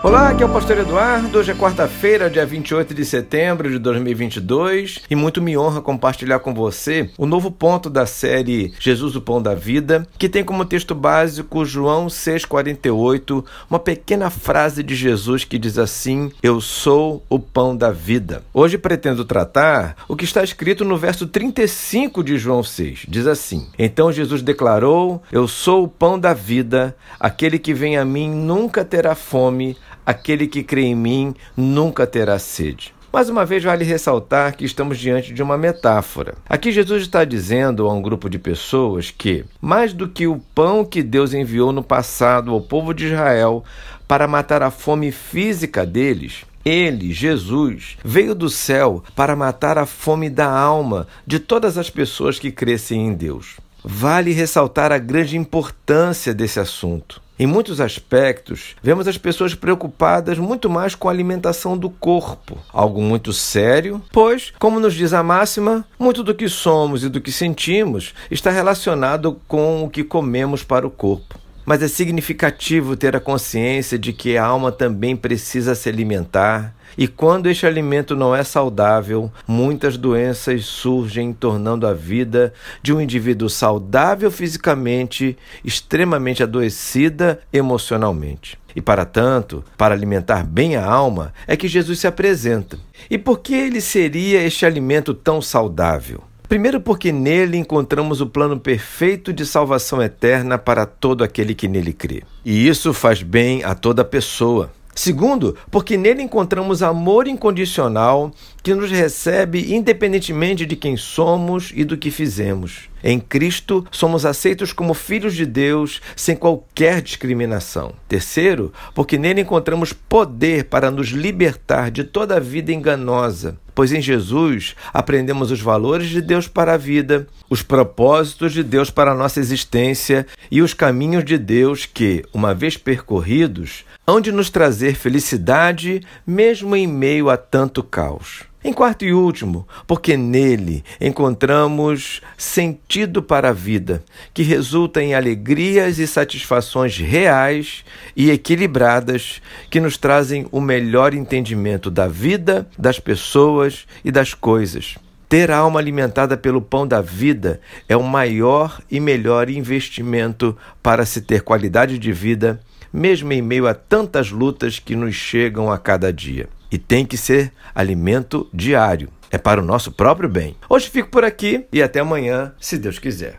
Olá, aqui é o Pastor Eduardo. Hoje é quarta-feira, dia 28 de setembro de 2022, e muito me honra compartilhar com você o novo ponto da série Jesus, o Pão da Vida, que tem como texto básico João 6,48, uma pequena frase de Jesus que diz assim: Eu sou o pão da vida. Hoje pretendo tratar o que está escrito no verso 35 de João 6. Diz assim: Então Jesus declarou: Eu sou o pão da vida, aquele que vem a mim nunca terá fome aquele que crê em mim nunca terá sede. Mais uma vez, vale ressaltar que estamos diante de uma metáfora. Aqui, Jesus está dizendo a um grupo de pessoas que, mais do que o pão que Deus enviou no passado ao povo de Israel para matar a fome física deles, ele, Jesus, veio do céu para matar a fome da alma de todas as pessoas que crescem em Deus. Vale ressaltar a grande importância desse assunto. Em muitos aspectos, vemos as pessoas preocupadas muito mais com a alimentação do corpo, algo muito sério, pois, como nos diz a máxima, muito do que somos e do que sentimos está relacionado com o que comemos para o corpo mas é significativo ter a consciência de que a alma também precisa se alimentar. E quando este alimento não é saudável, muitas doenças surgem, tornando a vida de um indivíduo saudável fisicamente extremamente adoecida emocionalmente. E para tanto, para alimentar bem a alma, é que Jesus se apresenta. E por que ele seria este alimento tão saudável? Primeiro, porque nele encontramos o plano perfeito de salvação eterna para todo aquele que nele crê. E isso faz bem a toda pessoa. Segundo, porque nele encontramos amor incondicional que nos recebe independentemente de quem somos e do que fizemos. Em Cristo, somos aceitos como filhos de Deus sem qualquer discriminação. Terceiro, porque nele encontramos poder para nos libertar de toda a vida enganosa. Pois em Jesus aprendemos os valores de Deus para a vida, os propósitos de Deus para a nossa existência e os caminhos de Deus que, uma vez percorridos, hão de nos trazer felicidade mesmo em meio a tanto caos. Em quarto e último, porque nele encontramos sentido para a vida, que resulta em alegrias e satisfações reais e equilibradas que nos trazem o melhor entendimento da vida, das pessoas e das coisas. Ter a alma alimentada pelo pão da vida é o maior e melhor investimento para se ter qualidade de vida mesmo em meio a tantas lutas que nos chegam a cada dia. E tem que ser alimento diário. É para o nosso próprio bem. Hoje fico por aqui e até amanhã, se Deus quiser.